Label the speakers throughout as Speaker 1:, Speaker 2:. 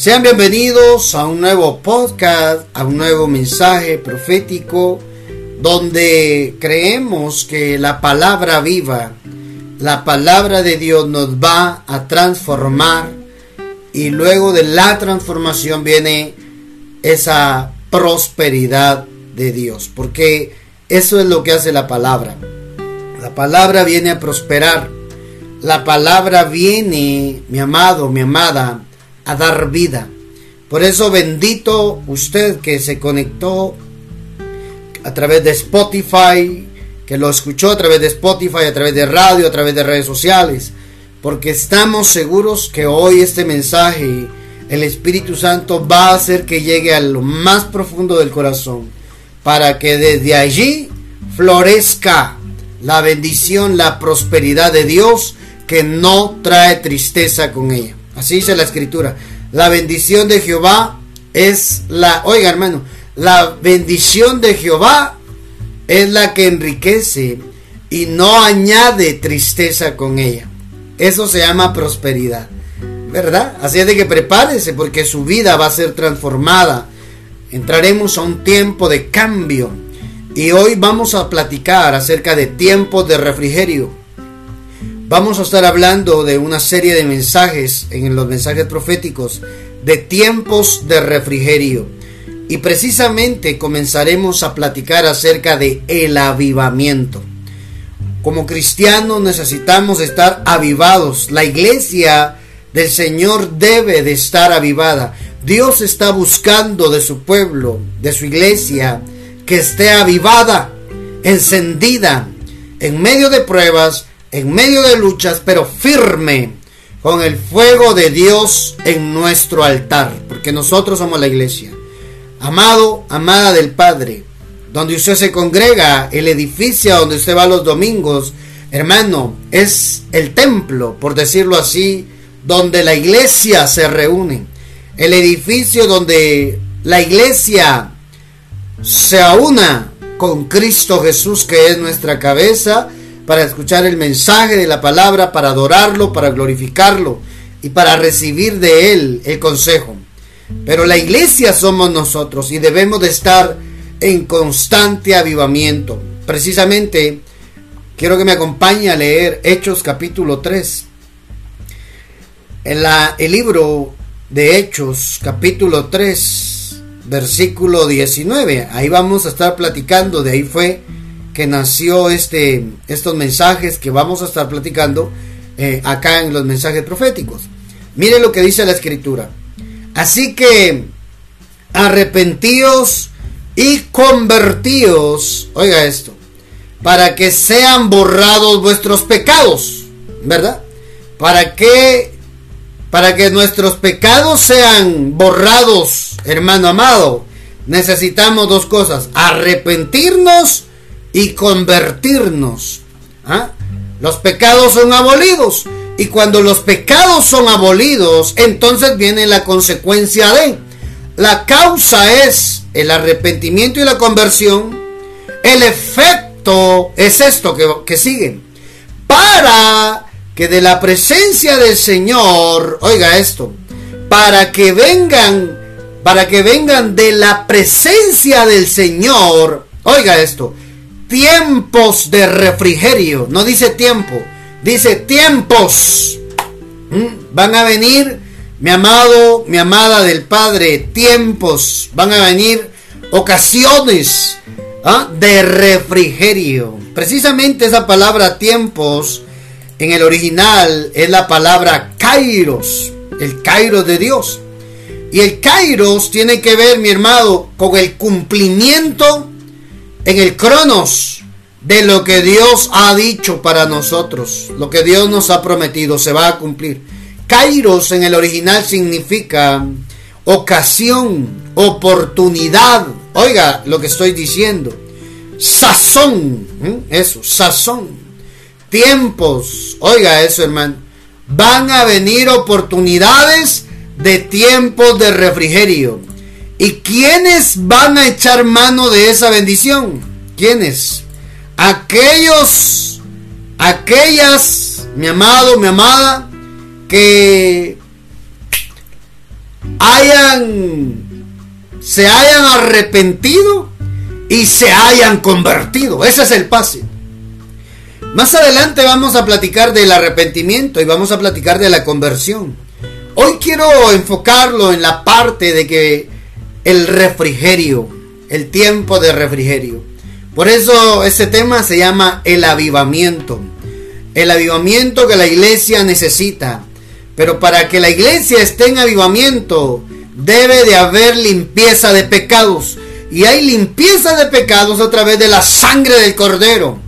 Speaker 1: Sean bienvenidos a un nuevo podcast, a un nuevo mensaje profético, donde creemos que la palabra viva, la palabra de Dios nos va a transformar y luego de la transformación viene esa prosperidad de Dios, porque eso es lo que hace la palabra. La palabra viene a prosperar. La palabra viene, mi amado, mi amada, a dar vida. Por eso bendito usted que se conectó a través de Spotify, que lo escuchó a través de Spotify, a través de radio, a través de redes sociales, porque estamos seguros que hoy este mensaje, el Espíritu Santo va a hacer que llegue a lo más profundo del corazón, para que desde allí florezca la bendición, la prosperidad de Dios que no trae tristeza con ella. Así dice la escritura. La bendición de Jehová es la, oiga hermano, la bendición de Jehová es la que enriquece y no añade tristeza con ella. Eso se llama prosperidad. ¿Verdad? Así es de que prepárese porque su vida va a ser transformada. Entraremos a un tiempo de cambio. Y hoy vamos a platicar acerca de tiempos de refrigerio. Vamos a estar hablando de una serie de mensajes en los mensajes proféticos de tiempos de refrigerio. Y precisamente comenzaremos a platicar acerca de el avivamiento. Como cristianos necesitamos estar avivados. La iglesia del Señor debe de estar avivada. Dios está buscando de su pueblo, de su iglesia, que esté avivada, encendida, en medio de pruebas, en medio de luchas, pero firme con el fuego de Dios en nuestro altar, porque nosotros somos la iglesia. Amado, amada del Padre, donde usted se congrega, el edificio donde usted va los domingos, hermano, es el templo, por decirlo así, donde la iglesia se reúne. El edificio donde la iglesia se aúna con Cristo Jesús, que es nuestra cabeza, para escuchar el mensaje de la palabra, para adorarlo, para glorificarlo y para recibir de él el consejo. Pero la iglesia somos nosotros y debemos de estar en constante avivamiento. Precisamente, quiero que me acompañe a leer Hechos capítulo 3. En la, el libro de Hechos capítulo 3, versículo 19. Ahí vamos a estar platicando, de ahí fue que nació este, estos mensajes que vamos a estar platicando eh, acá en los mensajes proféticos. Mire lo que dice la escritura. Así que arrepentíos y convertíos, oiga esto, para que sean borrados vuestros pecados, ¿verdad? Para que para que nuestros pecados sean borrados, hermano amado, necesitamos dos cosas, arrepentirnos y convertirnos. ¿ah? Los pecados son abolidos. Y cuando los pecados son abolidos, entonces viene la consecuencia de. La causa es el arrepentimiento y la conversión. El efecto es esto que, que sigue. Para que de la presencia del Señor, oiga esto, para que vengan, para que vengan de la presencia del Señor, oiga esto, tiempos de refrigerio. No dice tiempo, dice tiempos. ¿Mm? Van a venir, mi amado, mi amada del Padre, tiempos. Van a venir ocasiones ¿ah? de refrigerio. Precisamente esa palabra tiempos en el original es la palabra kairos, el kairos de Dios. Y el kairos tiene que ver, mi hermano, con el cumplimiento en el cronos de lo que Dios ha dicho para nosotros, lo que Dios nos ha prometido, se va a cumplir. Kairos en el original significa ocasión, oportunidad. Oiga lo que estoy diciendo. Sazón, eso, sazón. Tiempos, oiga eso hermano. Van a venir oportunidades de tiempos de refrigerio. ¿Y quiénes van a echar mano de esa bendición? ¿Quiénes? Aquellos, aquellas, mi amado, mi amada, que hayan se hayan arrepentido y se hayan convertido. Ese es el pase. Más adelante vamos a platicar del arrepentimiento y vamos a platicar de la conversión. Hoy quiero enfocarlo en la parte de que el refrigerio, el tiempo de refrigerio. Por eso ese tema se llama el avivamiento. El avivamiento que la iglesia necesita. Pero para que la iglesia esté en avivamiento, debe de haber limpieza de pecados. Y hay limpieza de pecados a través de la sangre del cordero.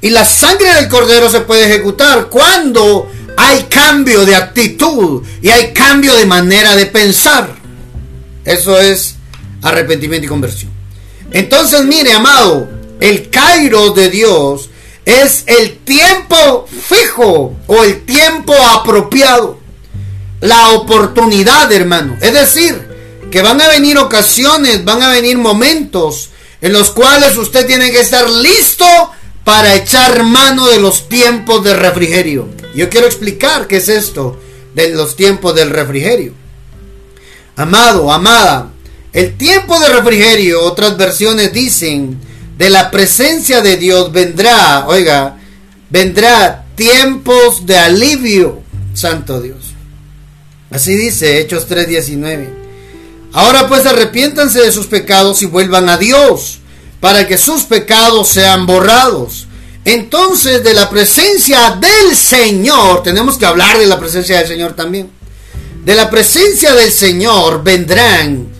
Speaker 1: Y la sangre del cordero se puede ejecutar cuando hay cambio de actitud y hay cambio de manera de pensar. Eso es arrepentimiento y conversión. Entonces, mire, amado, el Cairo de Dios es el tiempo fijo o el tiempo apropiado. La oportunidad, hermano. Es decir, que van a venir ocasiones, van a venir momentos en los cuales usted tiene que estar listo para echar mano de los tiempos de refrigerio. Yo quiero explicar qué es esto de los tiempos del refrigerio. Amado, amada, el tiempo de refrigerio, otras versiones dicen, de la presencia de Dios vendrá, oiga, vendrá tiempos de alivio, santo Dios. Así dice Hechos 3:19. Ahora pues arrepiéntanse de sus pecados y vuelvan a Dios, para que sus pecados sean borrados. Entonces de la presencia del Señor, tenemos que hablar de la presencia del Señor también. De la presencia del Señor vendrán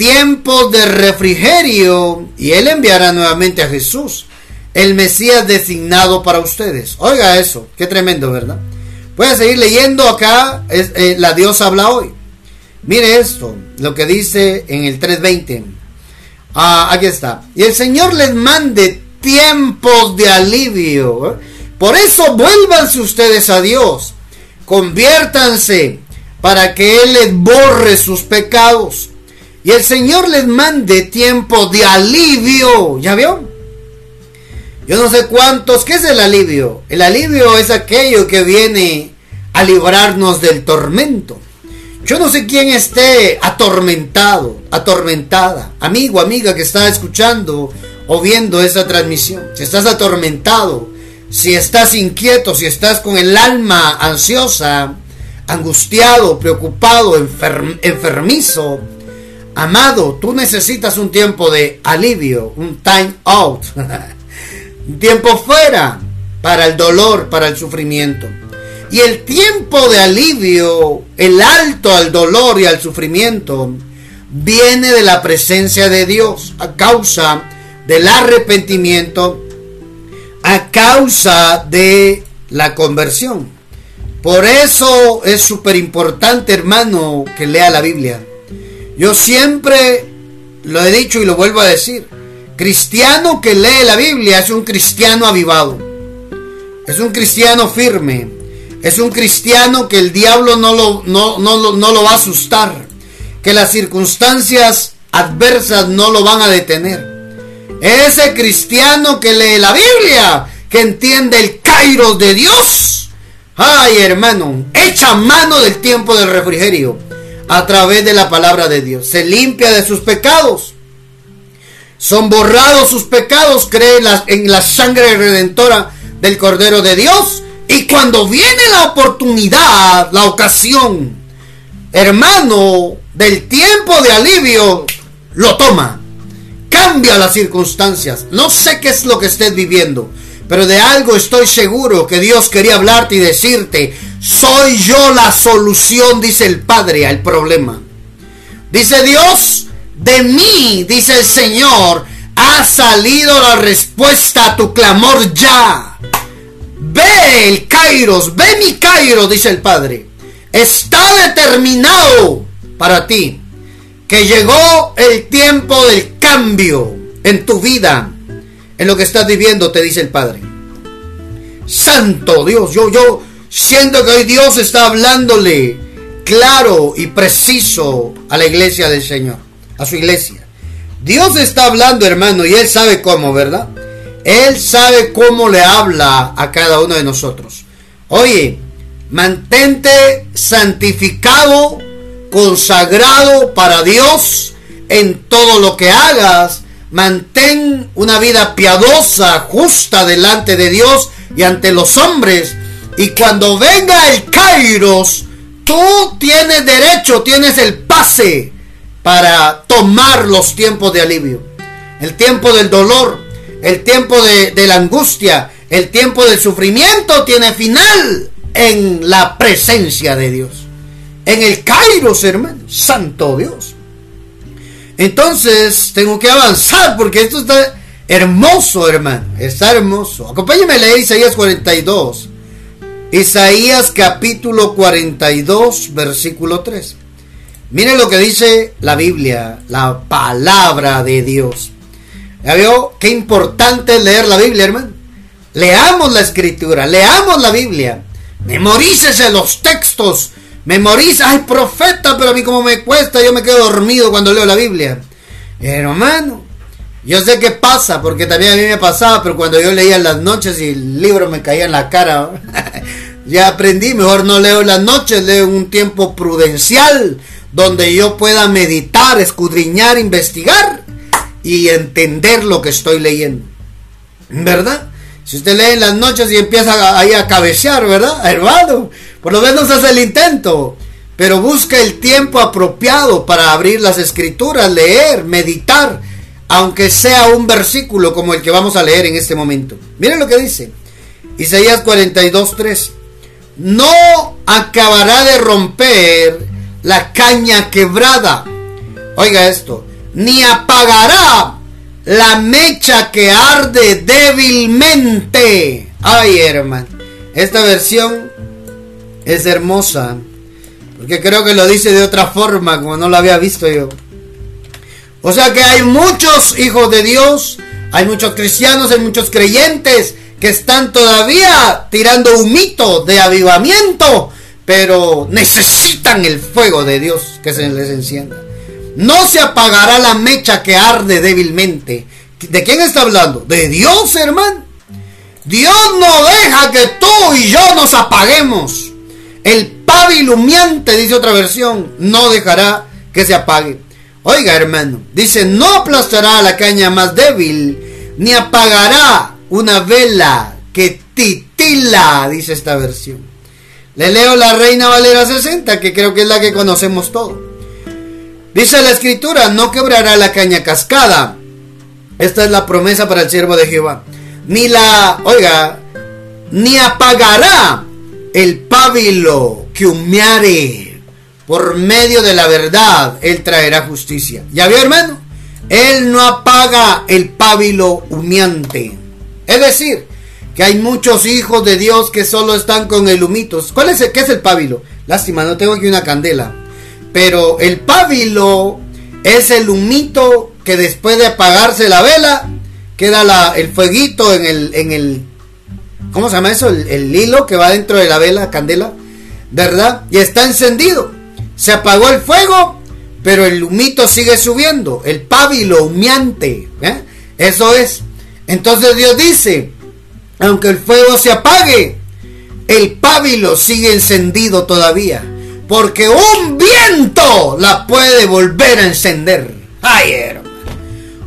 Speaker 1: tiempos de refrigerio y Él enviará nuevamente a Jesús, el Mesías designado para ustedes. Oiga eso, qué tremendo, ¿verdad? Voy a seguir leyendo acá, eh, la Dios habla hoy. Mire esto, lo que dice en el 3.20. Ah, aquí está. Y el Señor les mande tiempos de alivio. ¿eh? Por eso vuélvanse ustedes a Dios. Conviértanse para que Él les borre sus pecados y el Señor les mande tiempo de alivio. ¿Ya vio? Yo no sé cuántos. ¿Qué es el alivio? El alivio es aquello que viene a librarnos del tormento. Yo no sé quién esté atormentado, atormentada, amigo, amiga que está escuchando o viendo esa transmisión. Si estás atormentado, si estás inquieto, si estás con el alma ansiosa, angustiado, preocupado, enfermizo, Amado, tú necesitas un tiempo de alivio, un time out, un tiempo fuera para el dolor, para el sufrimiento. Y el tiempo de alivio, el alto al dolor y al sufrimiento, viene de la presencia de Dios a causa del arrepentimiento, a causa de la conversión. Por eso es súper importante, hermano, que lea la Biblia. Yo siempre lo he dicho y lo vuelvo a decir. Cristiano que lee la Biblia es un cristiano avivado. Es un cristiano firme. Es un cristiano que el diablo no lo, no, no lo va a asustar. Que las circunstancias adversas no lo van a detener. Ese cristiano que lee la Biblia, que entiende el Cairo de Dios. Ay, hermano, echa mano del tiempo del refrigerio a través de la palabra de Dios. Se limpia de sus pecados. Son borrados sus pecados, cree en la sangre redentora del Cordero de Dios. Y cuando viene la oportunidad, la ocasión, hermano, del tiempo de alivio, lo toma. Cambia las circunstancias. No sé qué es lo que estés viviendo, pero de algo estoy seguro que Dios quería hablarte y decirte, soy yo la solución, dice el Padre, al problema. Dice Dios, de mí, dice el Señor, ha salido la respuesta a tu clamor ya. Ve el Kairos, ve mi Cairo, dice el Padre. Está determinado para ti que llegó el tiempo del cambio en tu vida, en lo que estás viviendo, te dice el Padre. Santo Dios, yo, yo, Siento que hoy Dios está hablándole claro y preciso a la iglesia del Señor, a su iglesia. Dios está hablando, hermano, y Él sabe cómo, ¿verdad? Él sabe cómo le habla a cada uno de nosotros. Oye, mantente santificado consagrado para Dios en todo lo que hagas. Mantén una vida piadosa, justa delante de Dios y ante los hombres. Y cuando venga el Kairos, tú tienes derecho, tienes el pase para tomar los tiempos de alivio. El tiempo del dolor, el tiempo de, la angustia, el tiempo del sufrimiento tiene final en la presencia de Dios. En el Kairos, hermano. Santo Dios. Entonces, tengo que avanzar porque esto está hermoso, hermano. Está hermoso. Acompáñame a leer Isaías 42. Isaías capítulo 42, versículo 3. Miren lo que dice la Biblia, la palabra de Dios. ¿Ya vio qué importante es leer la Biblia, hermano? Leamos la escritura, leamos la Biblia. Memorícese los textos. Memoriza, ay profeta, pero a mí como me cuesta, yo me quedo dormido cuando leo la Biblia. Hermano, yo sé qué pasa, porque también a mí me pasaba, pero cuando yo leía en las noches y el libro me caía en la cara, ya aprendí, mejor no leo en las noches, leo un tiempo prudencial, donde yo pueda meditar, escudriñar, investigar y entender lo que estoy leyendo. ¿Verdad? Si usted lee en las noches y empieza ahí a cabecear, ¿verdad? Hermano, por lo menos hace el intento. Pero busca el tiempo apropiado para abrir las escrituras, leer, meditar, aunque sea un versículo como el que vamos a leer en este momento. Miren lo que dice. Isaías 42.3. No acabará de romper la caña quebrada. Oiga esto. Ni apagará la mecha que arde débilmente. Ay, hermano. Esta versión es hermosa. Porque creo que lo dice de otra forma, como no lo había visto yo. O sea que hay muchos hijos de Dios, hay muchos cristianos, hay muchos creyentes que están todavía tirando un mito de avivamiento, pero necesitan el fuego de Dios que se les encienda. No se apagará la mecha que arde débilmente. ¿De quién está hablando? De Dios, hermano. Dios no deja que tú y yo nos apaguemos. El pábilo humeante, dice otra versión, no dejará que se apague. Oiga, hermano, dice, no aplastará la caña más débil, ni apagará una vela que titila, dice esta versión. Le leo la Reina Valera 60, que creo que es la que conocemos todos. Dice la escritura, no quebrará la caña cascada. Esta es la promesa para el siervo de Jehová. Ni la, oiga, ni apagará el pábilo que humeare. Por medio de la verdad, Él traerá justicia. ¿Ya vio, hermano? Él no apaga el pábilo humeante. Es decir, que hay muchos hijos de Dios que solo están con el humito. ¿Cuál es el, qué es el pábilo? Lástima, no tengo aquí una candela. Pero el pábilo es el humito que después de apagarse la vela, queda la, el fueguito en el, en el, ¿cómo se llama eso? El, hilo que va dentro de la vela, candela, ¿verdad? Y está encendido. Se apagó el fuego, pero el humito sigue subiendo. El pábilo humeante. ¿eh? Eso es. Entonces Dios dice, aunque el fuego se apague, el pábilo sigue encendido todavía. Porque un viento la puede volver a encender. Ay, hermano.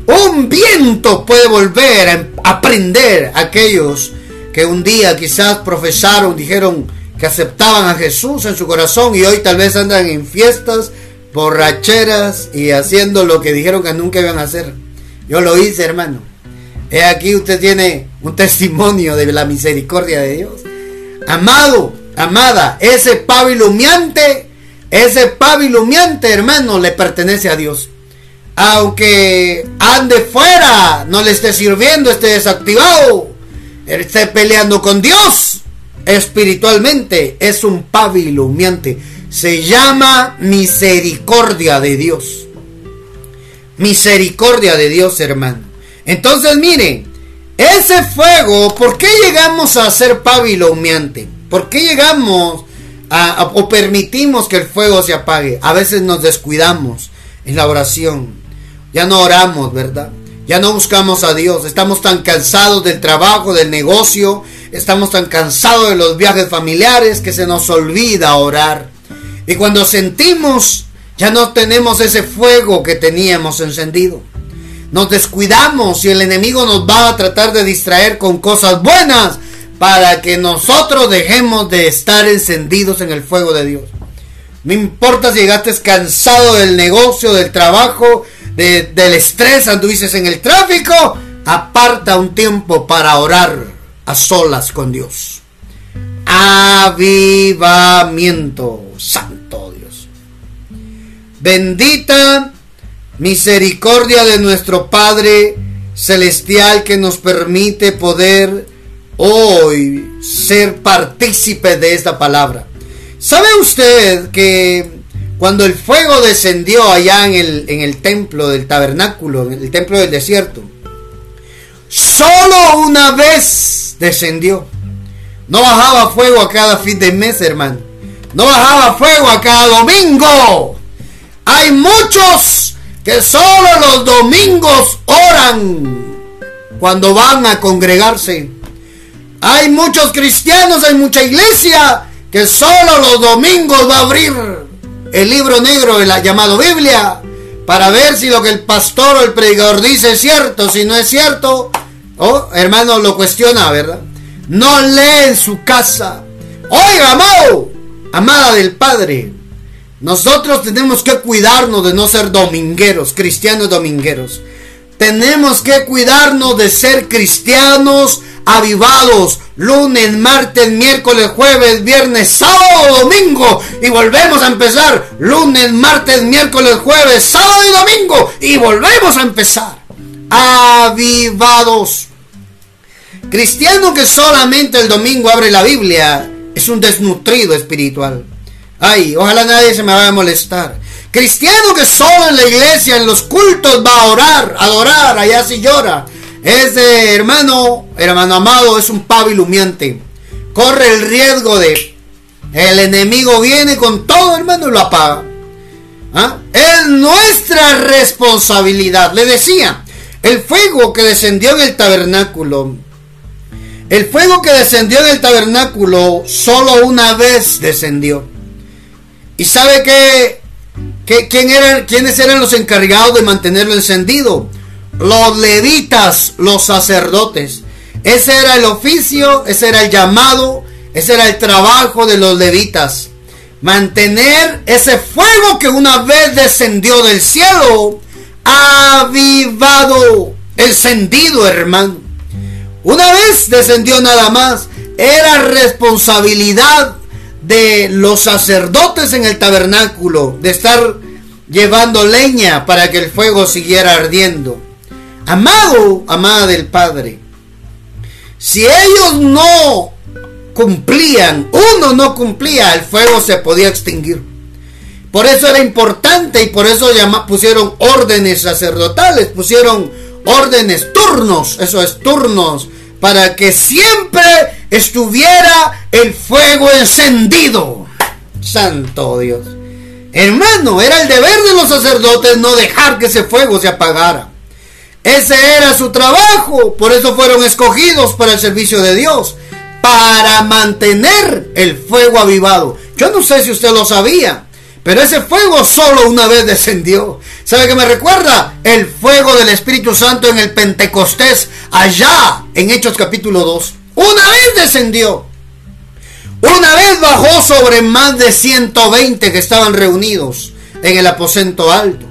Speaker 1: Un viento puede volver a aprender a aquellos que un día quizás profesaron, dijeron que aceptaban a Jesús en su corazón y hoy tal vez andan en fiestas, borracheras y haciendo lo que dijeron que nunca iban a hacer. Yo lo hice, hermano. He aquí usted tiene un testimonio de la misericordia de Dios. Amado, amada, ese humeante, ese humeante, hermano, le pertenece a Dios. Aunque ande fuera, no le esté sirviendo, esté desactivado, esté peleando con Dios espiritualmente, es un pábilo humeante. Se llama misericordia de Dios. Misericordia de Dios, hermano. Entonces, miren, ese fuego, ¿por qué llegamos a ser pábilo humeante? ¿Por qué llegamos a, o permitimos que el fuego se apague? A veces nos descuidamos en la oración. Ya no oramos, ¿verdad? Ya no buscamos a Dios. Estamos tan cansados del trabajo, del negocio. Estamos tan cansados de los viajes familiares que se nos olvida orar. Y cuando sentimos Ya no tenemos ese fuego que teníamos encendido. Nos descuidamos y el enemigo nos va a tratar de distraer con cosas buenas para que nosotros dejemos de estar encendidos en el fuego de Dios. No importa si llegaste cansado del negocio, del trabajo, del estrés, anduviste en el tráfico, aparta un tiempo para orar a solas con Dios. Avivamiento, Santo Dios. Bendita misericordia de nuestro Padre Celestial que nos permite poder hoy ser partícipe de esta palabra. ¿Sabe usted que cuando el fuego descendió allá en el, en el templo del tabernáculo, en el templo del desierto, solo una vez descendió? No bajaba fuego a cada fin de mes, hermano. No bajaba fuego a cada domingo. Hay muchos que solo los domingos oran cuando van a congregarse. Hay muchos cristianos, hay mucha iglesia que solo los domingos va a abrir el libro negro de la llamado Biblia para ver si lo que el pastor o el predicador dice es cierto. Si no es cierto, oh, hermano, lo cuestiona, ¿verdad? No lee en su casa. Oiga, amado, amada del Padre, nosotros tenemos que cuidarnos de no ser domingueros, cristianos domingueros. Tenemos que cuidarnos de ser cristianos avivados, lunes, martes, miércoles, jueves, viernes, sábado, domingo. Y volvemos a empezar. Lunes, martes, miércoles, jueves, sábado y domingo. Y volvemos a empezar. Avivados. Cristiano que solamente el domingo abre la Biblia es un desnutrido espiritual. Ay, ojalá nadie se me vaya a molestar. Cristiano que solo en la iglesia, en los cultos va a orar, adorar, allá si llora. Ese hermano, hermano amado, es un pavo ilumiante. Corre el riesgo de el enemigo viene con todo, hermano, y lo apaga. ¿Ah? Es nuestra responsabilidad. Le decía, el fuego que descendió en el tabernáculo, el fuego que descendió en el tabernáculo solo una vez descendió. ¿Y sabe qué? ¿Quién eran, ¿Quiénes eran los encargados de mantenerlo encendido? Los levitas, los sacerdotes. Ese era el oficio, ese era el llamado, ese era el trabajo de los levitas. Mantener ese fuego que una vez descendió del cielo, avivado, encendido, hermano. Una vez descendió nada más, era responsabilidad de los sacerdotes en el tabernáculo de estar llevando leña para que el fuego siguiera ardiendo. Amado, amada del Padre, si ellos no cumplían, uno no cumplía, el fuego se podía extinguir. Por eso era importante y por eso pusieron órdenes sacerdotales, pusieron órdenes, turnos, eso es turnos, para que siempre estuviera el fuego encendido. Santo Dios. Hermano, era el deber de los sacerdotes no dejar que ese fuego se apagara. Ese era su trabajo. Por eso fueron escogidos para el servicio de Dios. Para mantener el fuego avivado. Yo no sé si usted lo sabía. Pero ese fuego solo una vez descendió. ¿Sabe qué me recuerda? El fuego del Espíritu Santo en el Pentecostés, allá en Hechos capítulo 2. Una vez descendió. Una vez bajó sobre más de 120 que estaban reunidos en el aposento alto.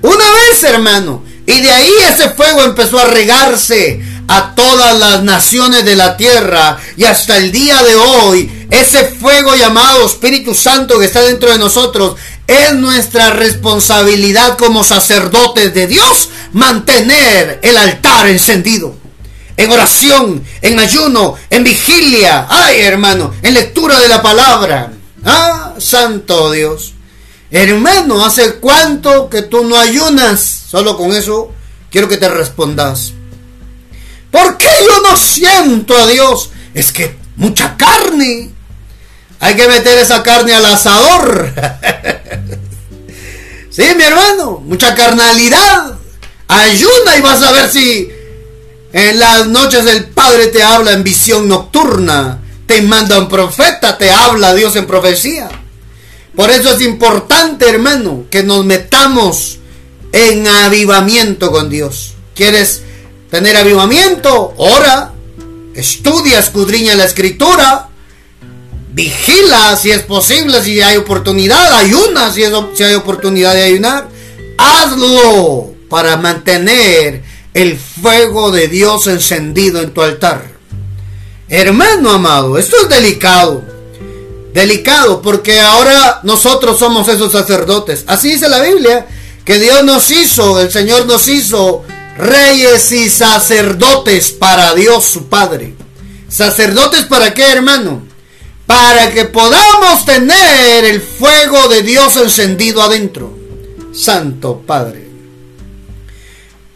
Speaker 1: Una vez, hermano. Y de ahí ese fuego empezó a regarse a todas las naciones de la tierra. Y hasta el día de hoy, ese fuego llamado Espíritu Santo que está dentro de nosotros, es nuestra responsabilidad como sacerdotes de Dios mantener el altar encendido. En oración, en ayuno, en vigilia. Ay, hermano, en lectura de la palabra. Ah, santo Dios. Hermano, ¿hace cuánto que tú no ayunas? Solo con eso quiero que te respondas. ¿Por qué yo no siento a Dios? Es que mucha carne. Hay que meter esa carne al asador. sí, mi hermano, mucha carnalidad. Ayuna y vas a ver si en las noches el Padre te habla en visión nocturna. Te manda un profeta, te habla Dios en profecía. Por eso es importante, hermano, que nos metamos en avivamiento con Dios. ¿Quieres tener avivamiento? Ora, estudia, escudriña la escritura, vigila si es posible, si hay oportunidad, ayuna si, si hay oportunidad de ayunar. Hazlo para mantener el fuego de Dios encendido en tu altar. Hermano amado, esto es delicado. Delicado porque ahora nosotros somos esos sacerdotes. Así dice la Biblia, que Dios nos hizo, el Señor nos hizo reyes y sacerdotes para Dios su Padre. ¿Sacerdotes para qué, hermano? Para que podamos tener el fuego de Dios encendido adentro. Santo Padre.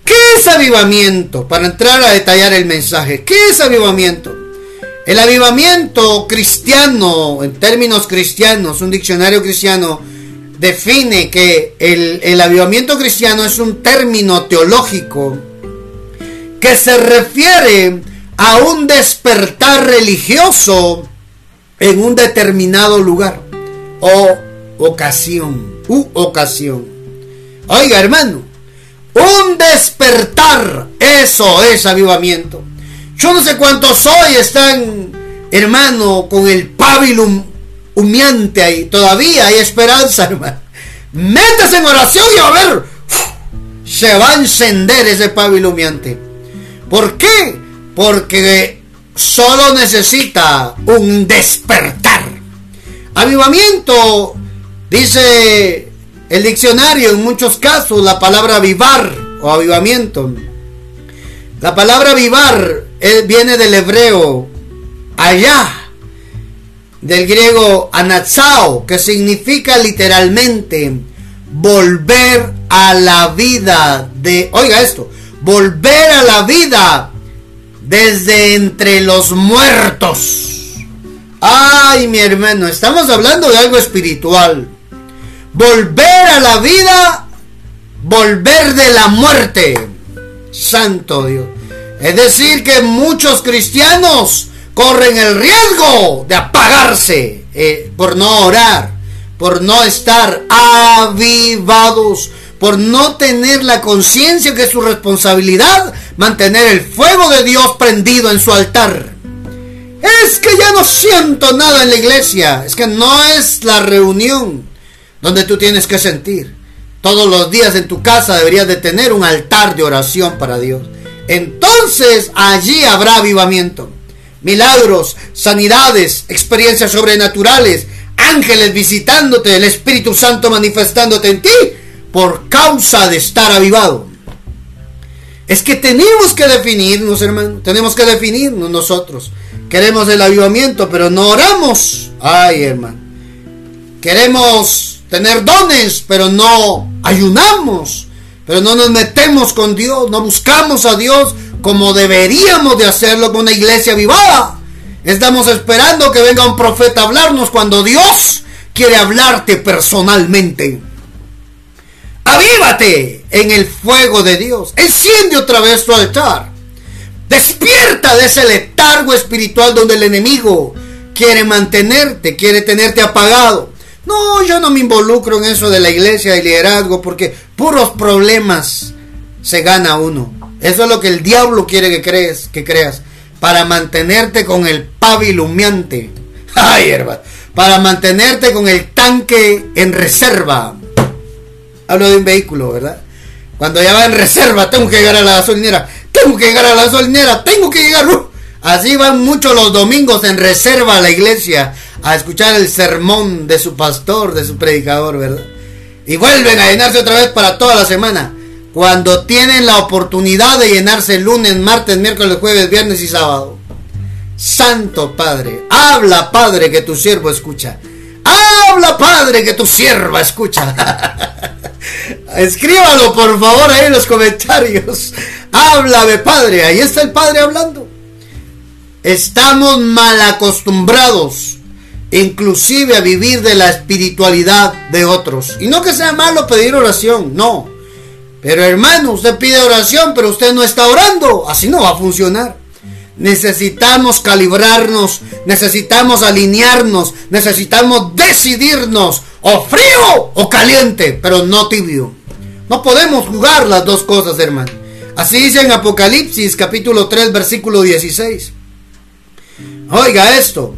Speaker 1: ¿Qué es avivamiento? Para entrar a detallar el mensaje. ¿Qué es avivamiento? El avivamiento cristiano, en términos cristianos, un diccionario cristiano define que el, el avivamiento cristiano es un término teológico que se refiere a un despertar religioso en un determinado lugar o ocasión, u ocasión. Oiga, hermano, un despertar, eso es avivamiento. Yo no sé cuántos hoy están, hermano, con el pábilum humeante ahí. Todavía hay esperanza, hermano. Métase en oración y a ver, se va a encender ese pábilum humeante. ¿Por qué? Porque solo necesita un despertar. Avivamiento, dice el diccionario, en muchos casos la palabra avivar o avivamiento. La palabra avivar viene del hebreo allá, del griego anatsao, que significa literalmente volver a la vida de, oiga esto, volver a la vida desde entre los muertos. Ay, mi hermano, estamos hablando de algo espiritual. Volver a la vida, volver de la muerte. Santo Dios. Es decir, que muchos cristianos corren el riesgo de apagarse eh, por no orar, por no estar avivados, por no tener la conciencia que es su responsabilidad mantener el fuego de Dios prendido en su altar. Es que ya no siento nada en la iglesia, es que no es la reunión donde tú tienes que sentir. Todos los días en tu casa deberías de tener un altar de oración para Dios entonces allí habrá avivamiento. Milagros, sanidades, experiencias sobrenaturales, ángeles visitándote, el Espíritu Santo manifestándote en ti por causa de estar avivado. Es que tenemos que definirnos, hermano. Tenemos que definirnos nosotros. Queremos el avivamiento, pero no oramos. Ay, hermano. Queremos tener dones, pero no ayunamos. Pero no nos metemos con Dios, no buscamos a Dios como deberíamos de hacerlo con una iglesia vivada. Estamos esperando que venga un profeta a hablarnos cuando Dios quiere hablarte personalmente. Avívate en el fuego de Dios. Enciende otra vez tu altar. Despierta de ese letargo espiritual donde el enemigo quiere mantenerte, quiere tenerte apagado. No, yo no me involucro en eso de la iglesia y liderazgo porque puros problemas se gana uno. Eso es lo que el diablo quiere que crees, que creas, para mantenerte con el pavilumiante. Ay, hermano, para mantenerte con el tanque en reserva. Hablo de un vehículo, ¿verdad? Cuando ya va en reserva, tengo que llegar a la gasolinera, tengo que llegar a la gasolinera, tengo que llegar. Así van muchos los domingos en reserva a la iglesia a escuchar el sermón de su pastor, de su predicador, ¿verdad? Y vuelven a llenarse otra vez para toda la semana. Cuando tienen la oportunidad de llenarse lunes, martes, miércoles, jueves, viernes y sábado. Santo Padre, habla Padre que tu siervo escucha. Habla Padre que tu sierva escucha. Escríbalo por favor ahí en los comentarios. Háblame Padre, ahí está el Padre hablando. Estamos mal acostumbrados inclusive a vivir de la espiritualidad de otros. Y no que sea malo pedir oración, no. Pero hermano, usted pide oración, pero usted no está orando. Así no va a funcionar. Necesitamos calibrarnos, necesitamos alinearnos, necesitamos decidirnos o frío o caliente, pero no tibio. No podemos jugar las dos cosas, hermano. Así dice en Apocalipsis capítulo 3 versículo 16. Oiga esto.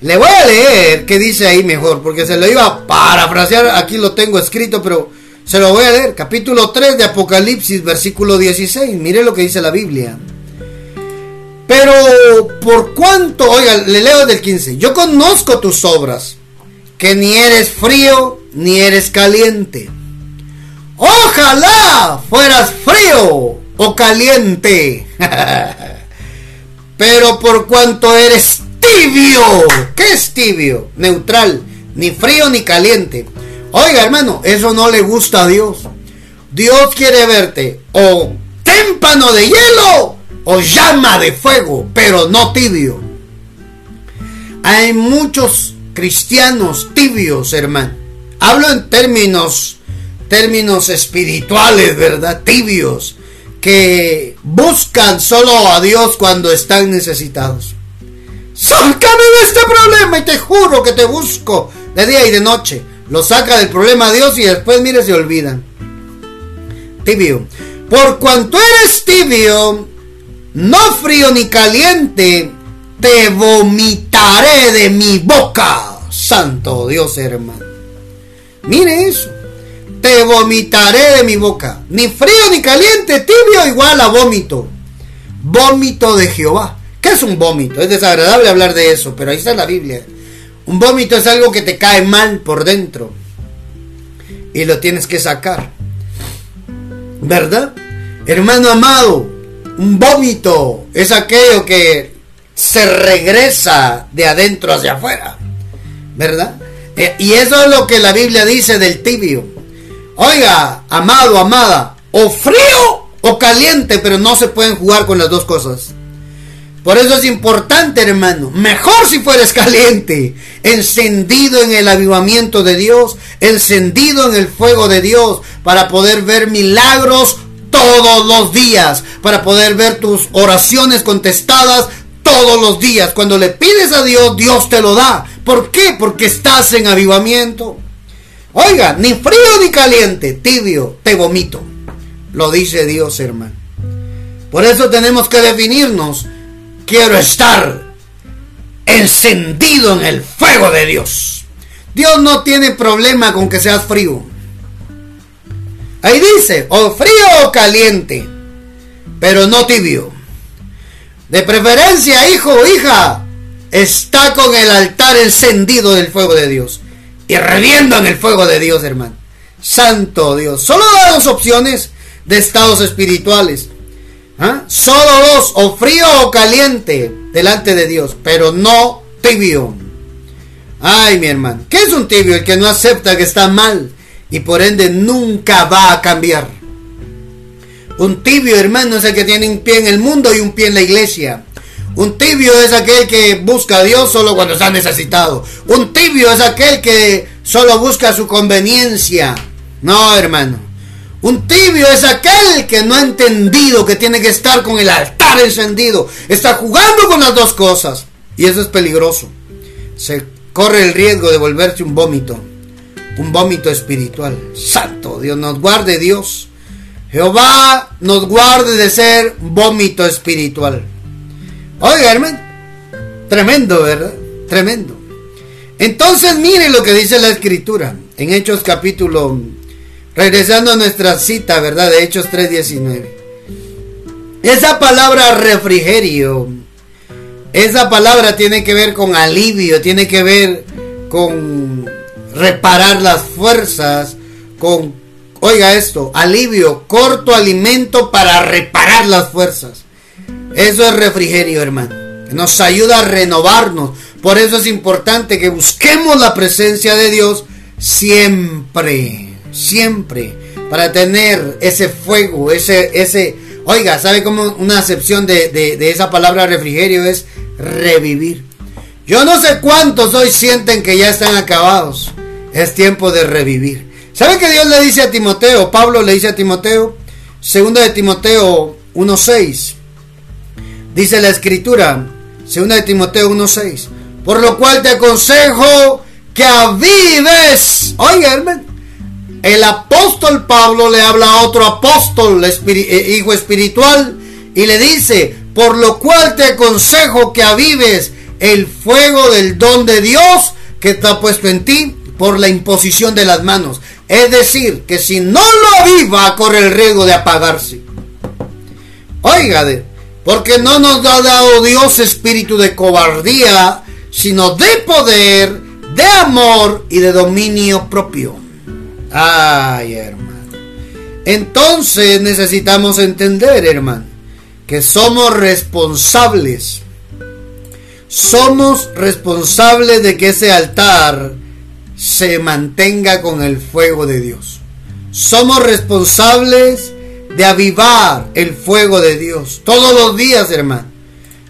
Speaker 1: Le voy a leer qué dice ahí mejor, porque se lo iba a parafrasear, aquí lo tengo escrito, pero se lo voy a leer. Capítulo 3 de Apocalipsis, versículo 16. Mire lo que dice la Biblia. Pero por cuanto, oiga, le leo del 15. Yo conozco tus obras, que ni eres frío ni eres caliente. Ojalá fueras frío o caliente. Pero por cuanto eres tibio, ¿qué es tibio? Neutral, ni frío ni caliente. Oiga, hermano, eso no le gusta a Dios. Dios quiere verte o témpano de hielo o llama de fuego, pero no tibio. Hay muchos cristianos tibios, hermano. Hablo en términos términos espirituales, ¿verdad? Tibios que buscan solo a Dios cuando están necesitados. Sácame de este problema y te juro que te busco de día y de noche. Lo saca del problema a Dios y después, mire, se olvidan. Tibio. Por cuanto eres tibio, no frío ni caliente, te vomitaré de mi boca. Santo Dios, hermano. Mire eso. Te vomitaré de mi boca. Ni frío ni caliente, tibio igual a vómito. Vómito de Jehová. ¿Qué es un vómito? Es desagradable hablar de eso, pero ahí está la Biblia. Un vómito es algo que te cae mal por dentro y lo tienes que sacar. ¿Verdad? Hermano amado, un vómito es aquello que se regresa de adentro hacia afuera. ¿Verdad? Eh, y eso es lo que la Biblia dice del tibio. Oiga, amado, amada, o frío o caliente, pero no se pueden jugar con las dos cosas. Por eso es importante, hermano. Mejor si fueres caliente, encendido en el avivamiento de Dios, encendido en el fuego de Dios, para poder ver milagros todos los días, para poder ver tus oraciones contestadas todos los días. Cuando le pides a Dios, Dios te lo da. ¿Por qué? Porque estás en avivamiento. Oiga, ni frío ni caliente, tibio, te vomito. Lo dice Dios, hermano. Por eso tenemos que definirnos quiero estar encendido en el fuego de Dios. Dios no tiene problema con que seas frío. Ahí dice, o frío o caliente, pero no tibio. De preferencia, hijo o hija, está con el altar encendido del fuego de Dios. Y reviendo en el fuego de Dios, hermano. Santo Dios. Solo da dos opciones de estados espirituales. ¿Ah? Solo dos, o frío o caliente, delante de Dios, pero no tibio. Ay, mi hermano, ¿qué es un tibio? El que no acepta que está mal y por ende nunca va a cambiar. Un tibio, hermano, es el que tiene un pie en el mundo y un pie en la iglesia. Un tibio es aquel que busca a Dios solo cuando está necesitado. Un tibio es aquel que solo busca su conveniencia. No, hermano. Un tibio es aquel que no ha entendido que tiene que estar con el altar encendido. Está jugando con las dos cosas. Y eso es peligroso. Se corre el riesgo de volverse un vómito. Un vómito espiritual. Santo Dios, nos guarde Dios. Jehová nos guarde de ser vómito espiritual. Oiga, hermano. Tremendo, ¿verdad? Tremendo. Entonces mire lo que dice la escritura en Hechos capítulo Regresando a nuestra cita, ¿verdad? De Hechos 3.19. Esa palabra refrigerio, esa palabra tiene que ver con alivio, tiene que ver con reparar las fuerzas, con, oiga esto, alivio, corto alimento para reparar las fuerzas. Eso es refrigerio, hermano. Nos ayuda a renovarnos. Por eso es importante que busquemos la presencia de Dios siempre siempre para tener ese fuego, ese, ese, oiga, ¿sabe cómo una acepción de, de, esa palabra refrigerio es revivir? Yo no sé cuántos hoy sienten que ya están acabados. Es tiempo de revivir. ¿Sabe que Dios le dice a Timoteo? Pablo le dice a Timoteo, segundo de Timoteo 1.6. Dice la escritura, segunda de Timoteo 1.6, por lo cual te aconsejo que avives. Oiga, hermano, el apóstol Pablo le habla a otro apóstol, eh, hijo espiritual, y le dice, por lo cual te aconsejo que avives el fuego del don de Dios que está puesto en ti por la imposición de las manos. Es decir, que si no lo aviva, corre el riesgo de apagarse. Oiga, porque no nos ha dado Dios espíritu de cobardía, sino de poder, de amor y de dominio propio. Ay, hermano. Entonces necesitamos entender, hermano, que somos responsables. Somos responsables de que ese altar se mantenga con el fuego de Dios. Somos responsables de avivar el fuego de Dios todos los días, hermano.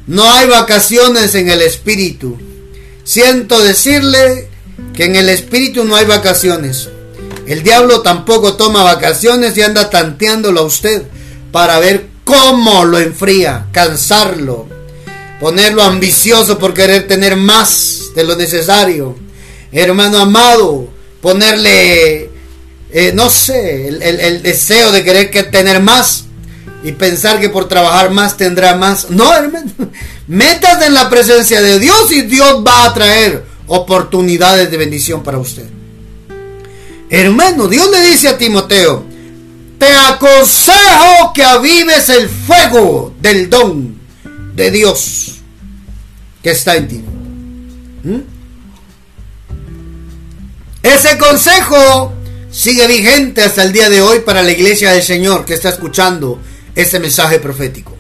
Speaker 1: No hay vacaciones en el espíritu. Siento decirle que en el espíritu no hay vacaciones. El diablo tampoco toma vacaciones y anda tanteándolo a usted para ver cómo lo enfría, cansarlo, ponerlo ambicioso por querer tener más de lo necesario hermano amado, ponerle, eh, no sé, el, deseo de querer que tener más y pensar que por trabajar más tendrá más. No, hermano, métate en la presencia de Dios y Dios va a traer oportunidades de bendición para usted. Hermano, Dios le dice a Timoteo, te aconsejo que avives el fuego del don de Dios que está en ti. ¿Mm? Ese consejo sigue vigente hasta el día de hoy para la iglesia del Señor que está escuchando este mensaje profético.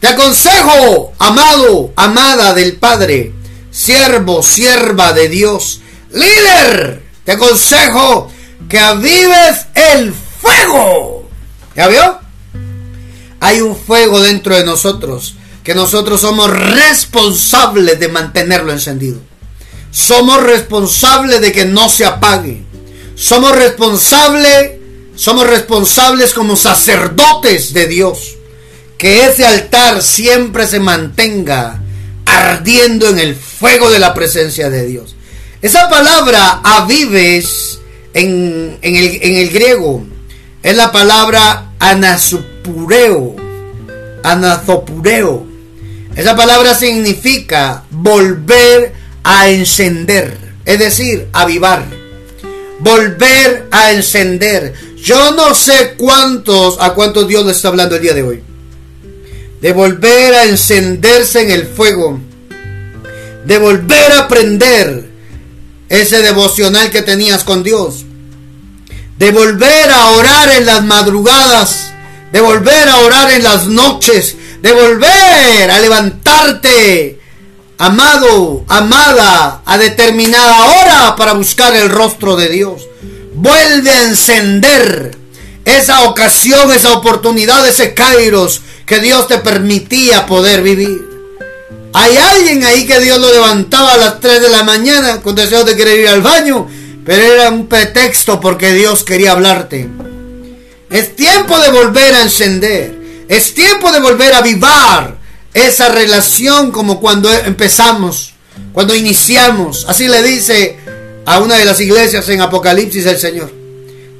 Speaker 1: Te aconsejo, amado, amada del Padre, siervo, sierva de Dios, líder, te aconsejo que avives el fuego. ¿Ya vio? Hay un fuego dentro de nosotros que nosotros somos responsables de mantenerlo encendido. Somos responsables de que no se apague. Somos responsables, somos responsables como sacerdotes de Dios. Que ese altar siempre se mantenga ardiendo en el fuego de la presencia de Dios. Esa palabra avives en, el, el griego es la palabra anasupureo. Anazopureo. Esa palabra significa volver a encender, es decir, avivar, volver a encender. Yo no sé cuántos, a cuántos Dios le está hablando el día de hoy. De volver a encenderse en el fuego. De volver a prender ese devocional que tenías con Dios. De volver a orar en las madrugadas. De volver a orar en las noches. De volver a levantarte amado, amada, a determinada hora para buscar el rostro de Dios. Vuelve a encender esa ocasión, esa oportunidad, ese kairos que Dios te permitía poder vivir. Hay alguien ahí que Dios lo levantaba a las 3 de la mañana con deseo de querer ir al baño, pero era un pretexto porque Dios quería hablarte. Es tiempo de volver a encender. Es tiempo de volver a avivar esa relación como cuando empezamos, cuando iniciamos. Así le dice a una de las iglesias en Apocalipsis el Señor.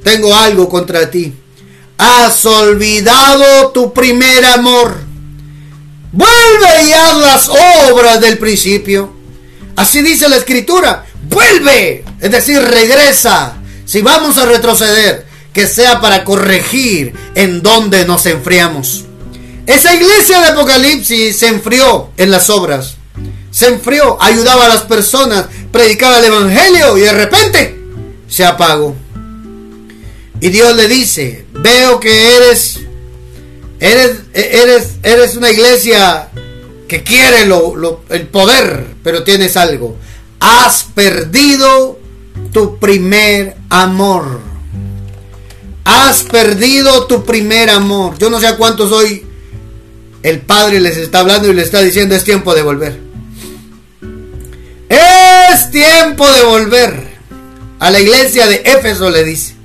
Speaker 1: Tengo algo contra ti. Has olvidado tu primer amor. Vuelve y haz las obras del principio. Así dice la escritura. Vuelve. Es decir, regresa. Si vamos a retroceder, que sea para corregir en donde nos enfriamos. Esa iglesia de Apocalipsis se enfrió en las obras. Se enfrió, ayudaba a las personas, predicaba el Evangelio y de repente se apagó. Y Dios le dice, veo que eres, eres, eres, eres una iglesia que quiere el poder, pero tienes algo. Has perdido tu primer amor. Has perdido tu primer amor. Yo no sé a cuántos hoy el Padre les está hablando y les está diciendo es tiempo de volver. Es tiempo de volver. A la iglesia de Éfeso le dice.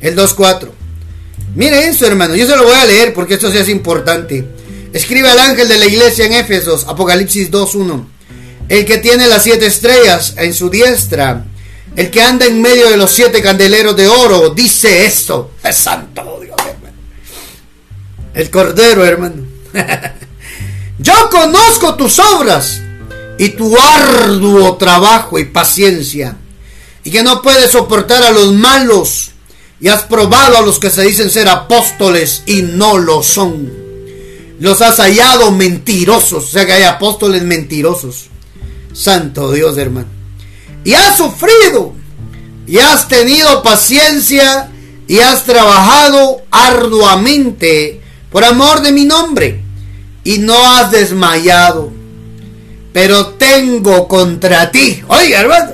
Speaker 1: El 2.4. Mire eso, hermano. Yo se lo voy a leer porque esto sí es importante. Escribe al ángel de la iglesia en Éfesos, Apocalipsis 2.1. El que tiene las siete estrellas en su diestra, el que anda en medio de los siete candeleros de oro, dice esto. Es santo Dios, hermano. El cordero, hermano. Yo conozco tus obras y tu arduo trabajo y paciencia, y que no puedes soportar a los malos, y has probado a los que se dicen ser apóstoles y no lo son. Los has hallado mentirosos, o sea que hay apóstoles mentirosos. Santo Dios, hermano. Y has sufrido, y has tenido paciencia, y has trabajado arduamente por amor de mi nombre, y no has desmayado. Pero tengo contra ti, oiga hermano,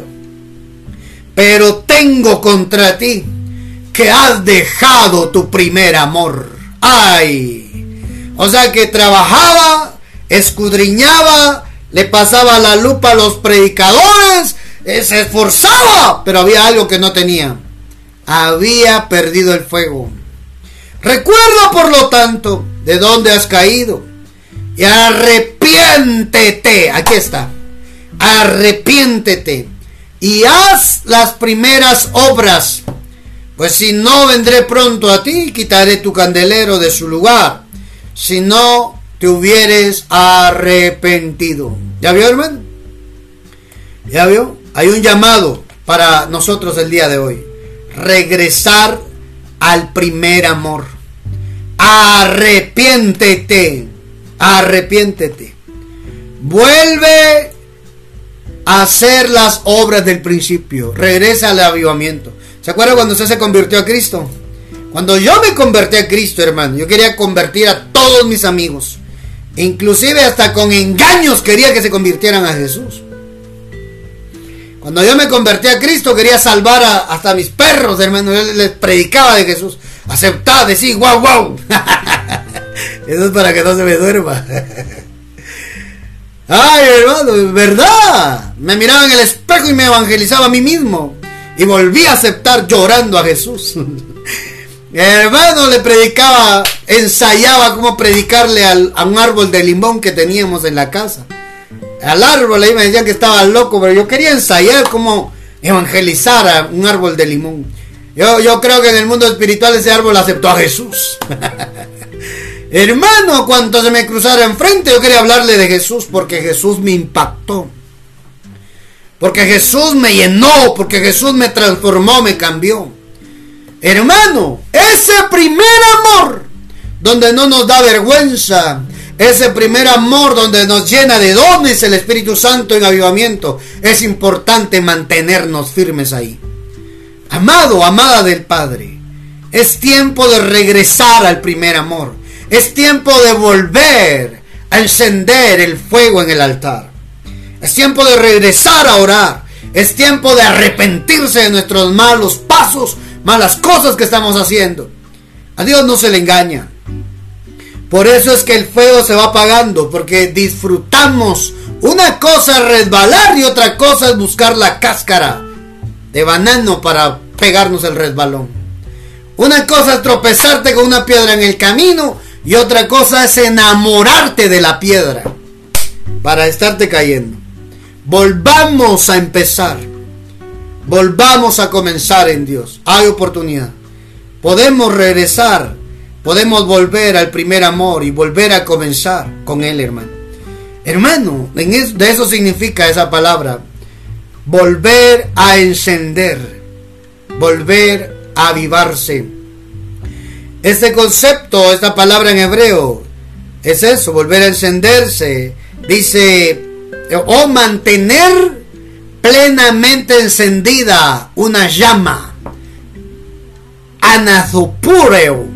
Speaker 1: pero tengo contra ti que has dejado tu primer amor. Ay, o sea que trabajaba, escudriñaba, le pasaba la lupa a los predicadores, eh, se esforzaba, pero había algo que no tenía. Había perdido el fuego. Recuerda, por lo tanto, de dónde has caído. Y arrepiéntete. Aquí está. Arrepiéntete. Y haz las primeras obras. Pues si no vendré pronto a ti, quitaré tu candelero de su lugar. Si no te hubieres arrepentido. ¿Ya vio, hermano? ¿Ya vio? Hay un llamado para nosotros el día de hoy. Regresar al primer amor. Arrepiéntete. Arrepiéntete. Vuelve a hacer las obras del principio. Regresa al avivamiento. ¿Se acuerda cuando usted se convirtió a Cristo? Cuando yo me convertí a Cristo, hermano, yo quería convertir a todos mis amigos. Inclusive hasta con engaños quería que se convirtieran a Jesús. Cuando yo me convertí a Cristo quería salvar a, hasta mis perros, hermano. Yo les predicaba de Jesús. Aceptad, decir, wow, wow. Eso es para que no se me duerma. Ay, hermano, verdad. Me miraba en el espejo y me evangelizaba a mí mismo. Y volví a aceptar llorando a Jesús. hermano le predicaba, ensayaba cómo predicarle a un árbol de limón que teníamos en la casa. Al árbol ahí me decían que estaba loco, pero yo quería ensayar cómo evangelizar a un árbol de limón. Yo, yo creo que en el mundo espiritual ese árbol aceptó a Jesús. Hermano, cuando se me cruzara enfrente, yo quería hablarle de Jesús porque Jesús me impactó. Porque Jesús me llenó, porque Jesús me transformó, me cambió. Hermano, ese primer amor, donde no nos da vergüenza, ese primer amor donde nos llena de dones el Espíritu Santo en avivamiento, es importante mantenernos firmes ahí. Amado, amada del Padre, es tiempo de regresar al primer amor. Es tiempo de volver a encender el fuego en el altar. Es tiempo de regresar a orar. Es tiempo de arrepentirse de nuestros malos pasos, malas cosas que estamos haciendo. A Dios no se le engaña. Por eso es que el fuego se va apagando, porque disfrutamos. Una cosa es resbalar y otra cosa es buscar la cáscara de banano para pegarnos el resbalón. Una cosa es tropezarte con una piedra en el camino y otra cosa es enamorarte de la piedra para estarte cayendo. Volvamos a empezar. Volvamos a comenzar en Dios. Hay oportunidad. Podemos regresar. Podemos volver al primer amor y volver a comenzar con Él, hermano. Hermano, de eso significa esa palabra. Volver a encender. Volver a avivarse este concepto, esta palabra en hebreo, es eso, volver a encenderse. Dice, o mantener plenamente encendida una llama. Anazopureo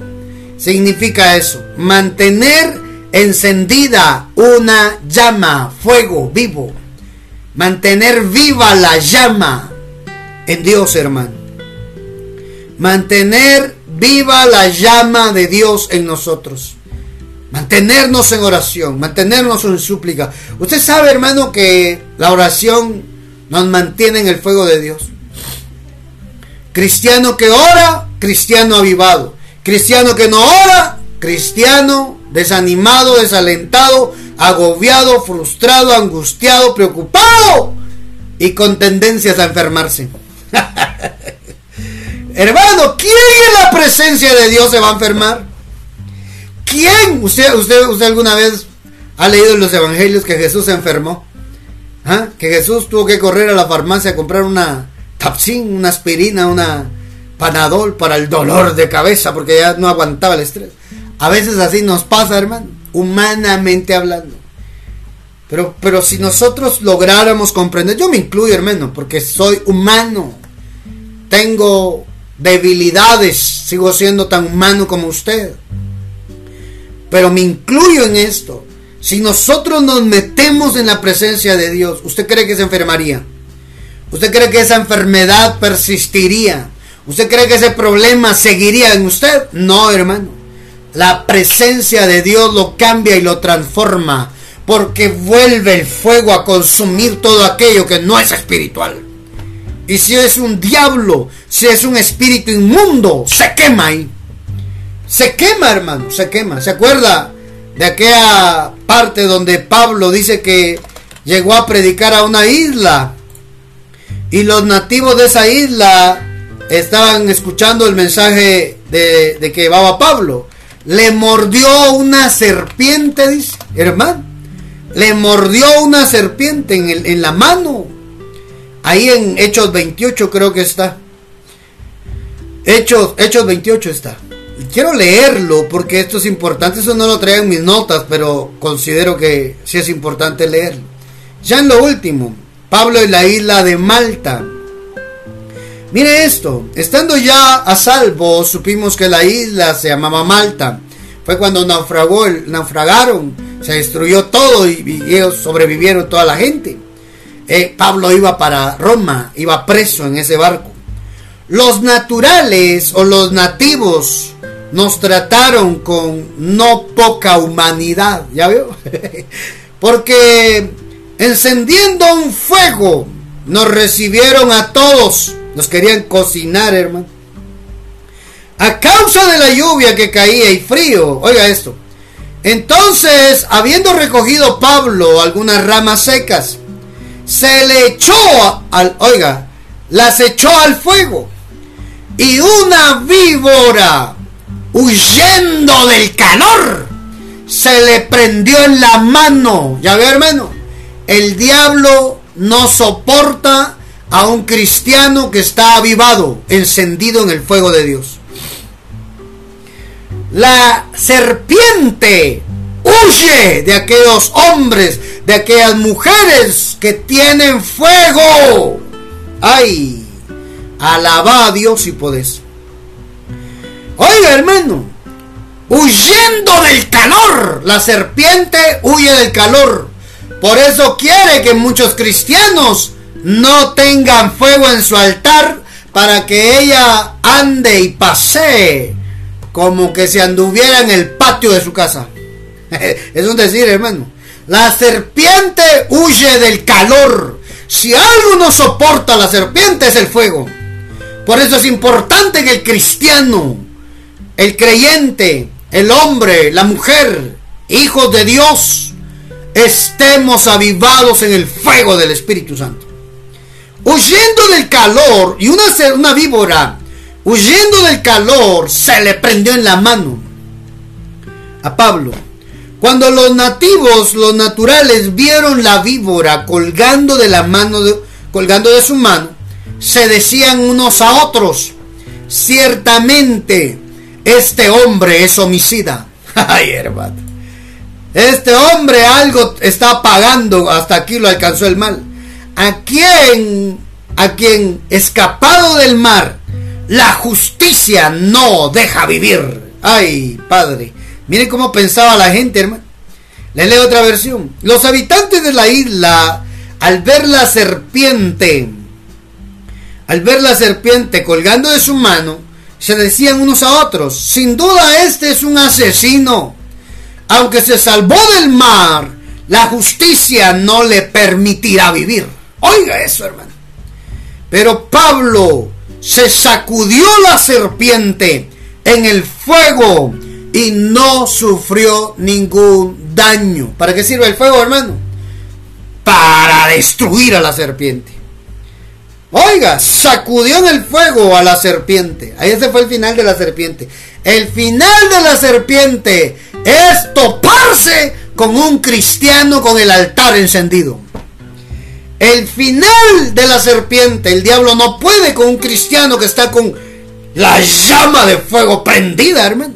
Speaker 1: significa eso, mantener encendida una llama, fuego vivo. Mantener viva la llama en Dios, hermano. Mantener viva la llama de Dios en nosotros. Mantenernos en oración, mantenernos en súplica. Usted sabe, hermano, que la oración nos mantiene en el fuego de Dios. Cristiano que ora, cristiano avivado. Cristiano que no ora, cristiano desanimado, desalentado, agobiado, frustrado, angustiado, preocupado y con tendencias a enfermarse. Hermano, ¿quién en la presencia de Dios se va a enfermar? ¿Quién? ¿Usted, usted, usted alguna vez ha leído en los evangelios que Jesús se enfermó? ¿Ah? Que Jesús tuvo que correr a la farmacia a comprar una tapsin, una aspirina, una panadol para el dolor de cabeza porque ya no aguantaba el estrés. A veces así nos pasa, hermano, humanamente hablando. Pero, pero si nosotros lográramos comprender, yo me incluyo, hermano, porque soy humano. Tengo debilidades, sigo siendo tan humano como usted. Pero me incluyo en esto. Si nosotros nos metemos en la presencia de Dios, ¿usted cree que se enfermaría? ¿Usted cree que esa enfermedad persistiría? ¿Usted cree que ese problema seguiría en usted? No, hermano. La presencia de Dios lo cambia y lo transforma porque vuelve el fuego a consumir todo aquello que no es espiritual. Y si es un diablo, si es un espíritu inmundo, se quema ahí. Se quema, hermano, se quema. ¿Se acuerda de aquella parte donde Pablo dice que llegó a predicar a una isla? Y los nativos de esa isla estaban escuchando el mensaje de, que llevaba Pablo. Le mordió una serpiente, hermano. Le mordió una serpiente en, en la mano. Ahí en Hechos 28 creo que está. Hechos, Hechos 28 está. Quiero leerlo porque esto es importante. Eso no lo traigo en mis notas, pero considero que sí es importante leerlo. Ya en lo último, Pablo en la isla de Malta. Mire esto, estando ya a salvo, supimos que la isla se llamaba Malta. Fue cuando naufragó, naufragaron, se destruyó todo y, ellos sobrevivieron toda la gente. Eh, Pablo iba para Roma, iba preso en ese barco. Los naturales o los nativos nos trataron con no poca humanidad, ¿ya veo? Porque encendiendo un fuego nos recibieron a todos nos querían cocinar, hermano. A causa de la lluvia que caía y frío. Oiga esto. Entonces, habiendo recogido Pablo algunas ramas secas, se le echó al, oiga, las echó al fuego. Y una víbora, huyendo del calor, se le prendió en la mano. Ya ve, hermano, el diablo no soporta a un cristiano que está avivado, encendido en el fuego de Dios. La serpiente huye de aquellos hombres, de aquellas mujeres que tienen fuego. ¡Ay! Alaba a Dios si podés. Oiga, hermano, huyendo del calor. La serpiente huye del calor. Por eso quiere que muchos cristianos no tengan fuego en su altar para que ella ande y pasee como que se anduviera en el patio de su casa. es un decir, hermano. La serpiente huye del calor. Si algo no soporta la serpiente es el fuego. Por eso es importante que el cristiano, el creyente, el hombre, la mujer, hijos de Dios, estemos avivados en el fuego del Espíritu Santo huyendo del calor, y una, una víbora, huyendo del calor, se le prendió en la mano a Pablo. Cuando los nativos, los naturales, vieron la víbora colgando de la mano, colgando de su mano, se decían unos a otros, ciertamente este hombre es homicida. Ay, hermano. Este hombre algo está pagando, hasta aquí lo alcanzó el mal a quien, a quien escapado del mar, la justicia no deja vivir. Ay, padre, miren cómo pensaba la gente, hermano. Le leo otra versión. Los habitantes de la isla, al ver la serpiente, al ver la serpiente colgando de su mano, se decían unos a otros, sin duda este es un asesino. Aunque se salvó del mar, la justicia no le permitirá vivir. Oiga eso, hermano. Pero Pablo se sacudió la serpiente en el fuego y no sufrió ningún daño. ¿Para qué sirve el fuego, hermano? Para destruir a la serpiente. Oiga, sacudió en el fuego a la serpiente. Ahí ese fue el final de la serpiente. El final de la serpiente es toparse con un cristiano con el altar encendido. El final de la serpiente, el diablo no puede con un cristiano que está con la llama de fuego prendida, hermano.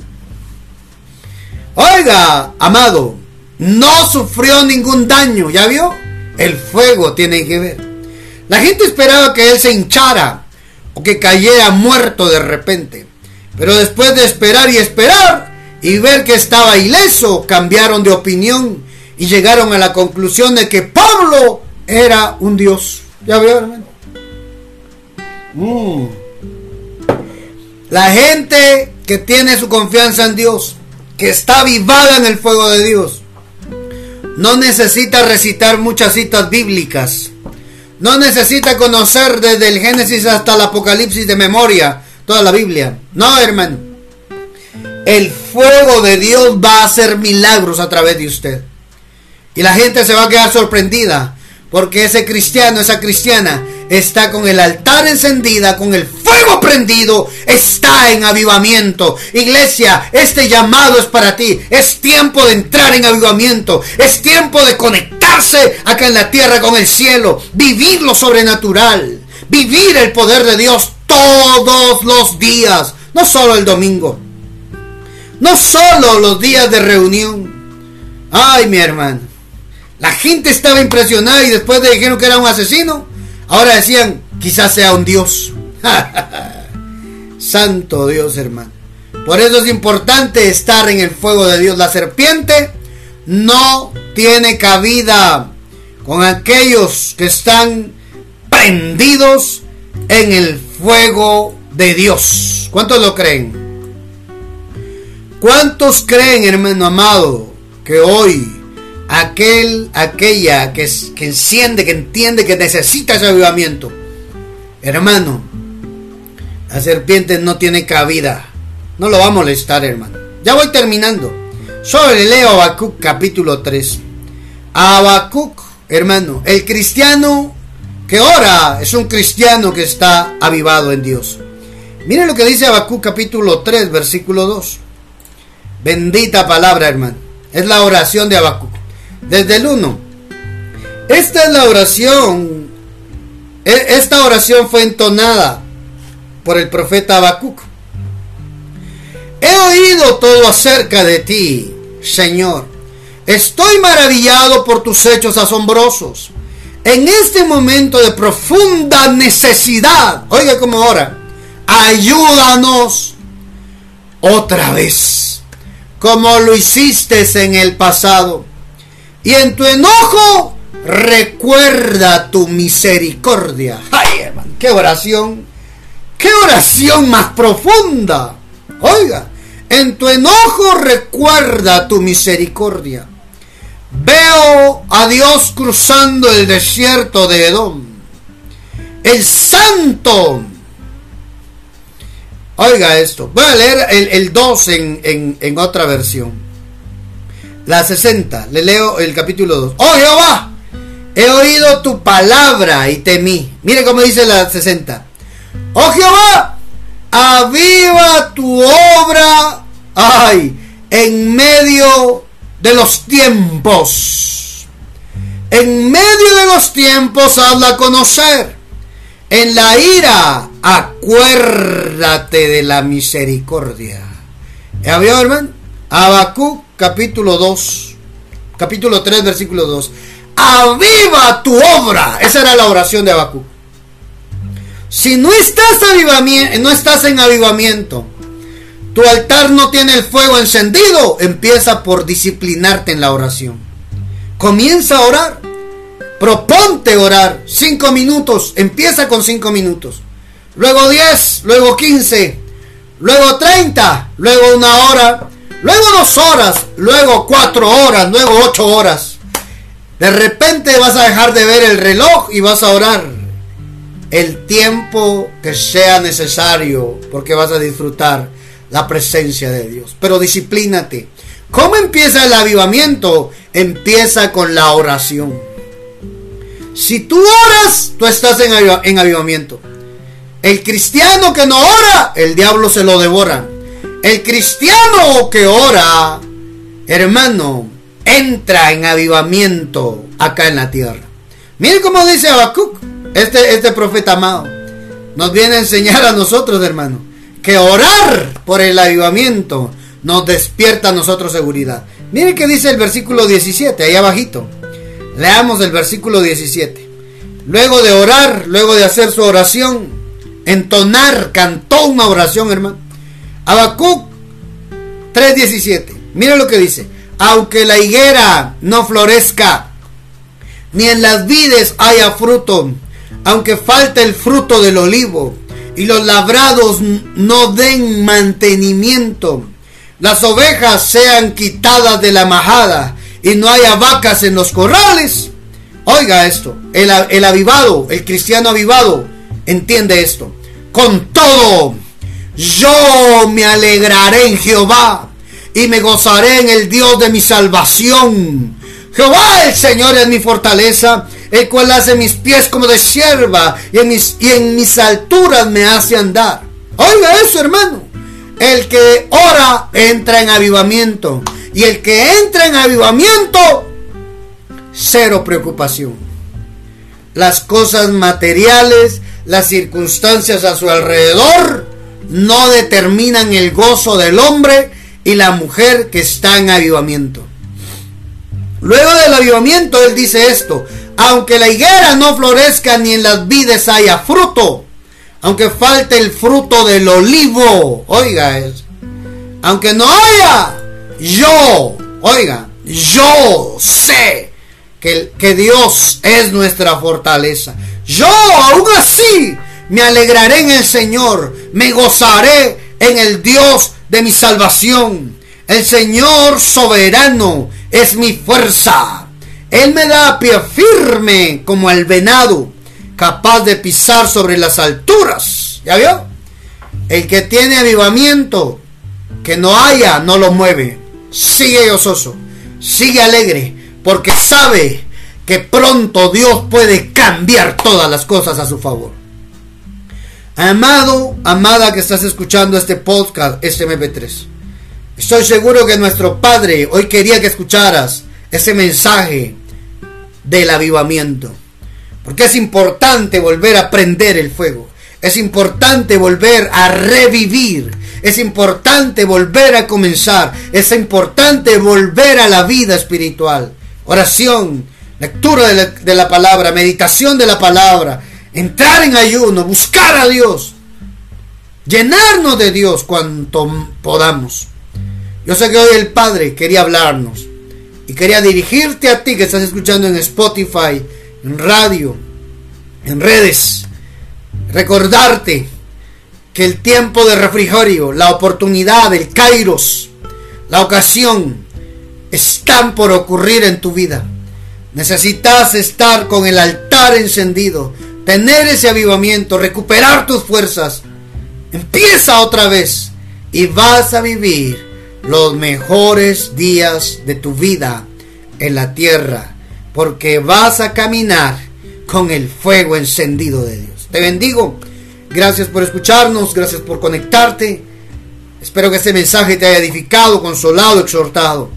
Speaker 1: Oiga, amado, no sufrió ningún daño, ¿ya vio? El fuego tiene que ver. La gente esperaba que él se hinchara o que cayera muerto de repente. Pero después de esperar y esperar y ver que estaba ileso, cambiaron de opinión y llegaron a la conclusión de que Pablo era un Dios. ¿Ya vio, hermano? Mm. La gente que tiene su confianza en Dios, que está avivada en el fuego de Dios, no necesita recitar muchas citas bíblicas. No necesita conocer desde el Génesis hasta el Apocalipsis de memoria toda la Biblia. No, hermano. El fuego de Dios va a hacer milagros a través de usted. Y la gente se va a quedar sorprendida porque ese cristiano, esa cristiana, está con el altar encendida, con el fuego prendido, está en avivamiento. Iglesia, este llamado es para ti. Es tiempo de entrar en avivamiento. Es tiempo de conectarse acá en la tierra con el cielo. Vivir lo sobrenatural. Vivir el poder de Dios todos los días. No solo el domingo. No solo los días de reunión. Ay, mi hermano. La gente estaba impresionada y después de dijeron que era un asesino, ahora decían, quizás sea un Dios. Santo Dios, hermano. Por eso es importante estar en el fuego de Dios. La serpiente no tiene cabida con aquellos que están prendidos en el fuego de Dios. ¿Cuántos lo creen? ¿Cuántos creen, hermano amado, que hoy aquel, aquella que, que enciende, que entiende que necesita ese avivamiento. Hermano, la serpiente no tiene cabida. No lo va a molestar, hermano. Ya voy terminando. Solo le leo Habacuc capítulo 3. Habacuc, hermano, el cristiano que ora es un cristiano que está avivado en Dios. Miren lo que dice Habacuc capítulo 3, versículo 2. Bendita palabra, hermano. Es la oración de Habacuc desde el 1. Esta es la oración. E, esta oración fue entonada por el profeta Habacuc. He oído todo acerca de ti, Señor. Estoy maravillado por tus hechos asombrosos. En este momento de profunda necesidad, oiga como ahora, ayúdanos otra vez, como lo hiciste en el pasado. Y en tu enojo recuerda tu misericordia. Ay, hermano, qué oración. Qué oración más profunda. Oiga, en tu enojo recuerda tu misericordia. Veo a Dios cruzando el desierto de Edom. El santo. Oiga esto. Voy a leer el, 2 en, en otra versión. La 60, le leo el capítulo 2. Oh Jehová, he oído tu palabra y temí. Mire cómo dice la 60. Oh Jehová, aviva tu obra, ay, en medio de los tiempos. En medio de los tiempos habla a conocer. En la ira, acuérdate de la misericordia. ¿Ya vio, hermano? Habacuc capítulo 2, capítulo 3, versículo 2. Aviva tu obra. Esa era la oración de Habacuc. Si no estás, no estás en avivamiento, tu altar no tiene el fuego encendido, empieza por disciplinarte en la oración. Comienza a orar. Proponte orar. Cinco minutos. Empieza con cinco minutos. Luego 10, luego 15, luego 30, luego una hora, luego dos horas, luego cuatro horas, luego ocho horas. De repente vas a dejar de ver el reloj y vas a orar el tiempo que sea necesario porque vas a disfrutar la presencia de Dios. Pero disciplínate. ¿Cómo empieza el avivamiento? Empieza con la oración. Si tú oras, tú estás en, en avivamiento. El cristiano que no ora, el diablo se lo devora. El cristiano que ora, hermano, entra en avivamiento acá en la tierra. Mire cómo dice Habacuc, este, este profeta amado. Nos viene a enseñar a nosotros, hermano, que orar por el avivamiento nos despierta a nosotros seguridad. Mire que dice el versículo 17, ahí abajito. Leamos el versículo 17. Luego de orar, luego de hacer su oración, entonar, cantó una oración, hermano. Habacuc 3:17. Mire lo que dice aunque la higuera no florezca, ni en las vides haya fruto, aunque falte el fruto del olivo, y los labrados no den mantenimiento, las ovejas sean quitadas de la majada, y no haya vacas en los corrales. Oiga esto, el, el avivado, el cristiano avivado, entiende esto. Con todo, yo me alegraré en Jehová y me gozaré en el Dios de mi salvación. Jehová el Señor es mi fortaleza, el cual hace mis pies como de sierva y en mis, y en mis alturas me hace andar. Oiga eso, hermano. El que ora entra en avivamiento. Y el que entra en avivamiento, cero preocupación. Las cosas materiales, las circunstancias a su alrededor, no determinan el gozo del hombre y la mujer que está en avivamiento. Luego del avivamiento, él dice esto, aunque la higuera no florezca ni en las vides haya fruto, aunque falte el fruto del olivo, oiga eso, aunque no haya, yo, oiga, yo sé que, que Dios es nuestra fortaleza. Yo aún así me alegraré en el Señor, me gozaré en el Dios de mi salvación. El Señor soberano es mi fuerza. Él me da pie firme como el venado, capaz de pisar sobre las alturas. ¿Ya vio? El que tiene avivamiento, que no haya, no lo mueve. Sigue gozoso, sigue alegre, porque sabe que pronto Dios puede cambiar todas las cosas a su favor. Amado, amada que estás escuchando este podcast, este MP3. Estoy seguro que nuestro Padre hoy quería que escucharas ese mensaje del avivamiento. Porque es importante volver a prender el fuego. Es importante volver a revivir. Es importante volver a comenzar. Es importante volver a la vida espiritual. Oración, lectura de la, de la palabra, meditación de la palabra entrar en ayuno, buscar a Dios, llenarnos de Dios cuanto podamos. Yo sé que hoy el Padre quería hablarnos y quería dirigirte a ti que estás escuchando en Spotify, en radio, en redes. Recordarte que el tiempo de refrigerio, la oportunidad, el kairos, la ocasión están por ocurrir en tu vida. Necesitas estar con el altar encendido, tener ese avivamiento, recuperar tus fuerzas. Empieza otra vez y vas a vivir los mejores días de tu vida en la tierra, porque vas a caminar con el fuego encendido de Dios. Te bendigo. Gracias por escucharnos, gracias por conectarte. Espero que este mensaje te haya edificado, consolado, exhortado.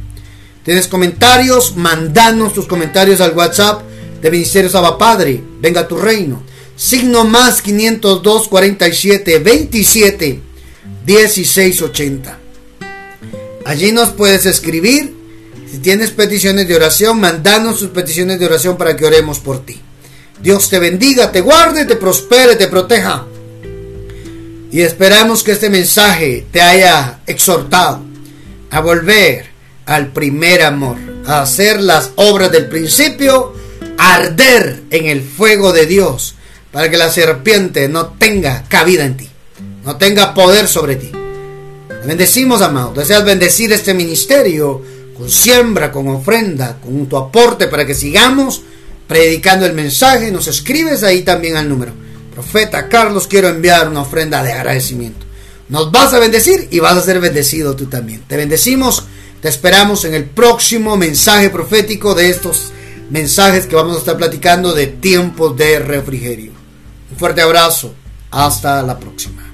Speaker 1: ¿Tienes comentarios? Mandanos tus comentarios al WhatsApp de Ministerio Saba Padre, venga tu reino. Signo más 502 47 27 16 80. Allí nos puedes escribir. Si tienes peticiones de oración, mandanos sus peticiones de oración para que oremos por ti. Dios te bendiga, te guarde, te prospere, te proteja. Y esperamos que este mensaje te haya exhortado a volver al primer amor, a hacer las obras del principio arder en el fuego de Dios para que la serpiente no tenga cabida en ti, no tenga poder sobre ti. Te bendecimos, amado. Deseas bendecir este ministerio con siembra, con ofrenda, con tu aporte para que sigamos predicando el mensaje. Nos escribes ahí también al número. Profeta Carlos, quiero enviar una ofrenda de agradecimiento. Nos vas a bendecir y vas a ser bendecido tú también. Te bendecimos, te esperamos en el próximo mensaje profético de estos mensajes que vamos a estar platicando de tiempos de refrigerio. Un fuerte abrazo, hasta la próxima.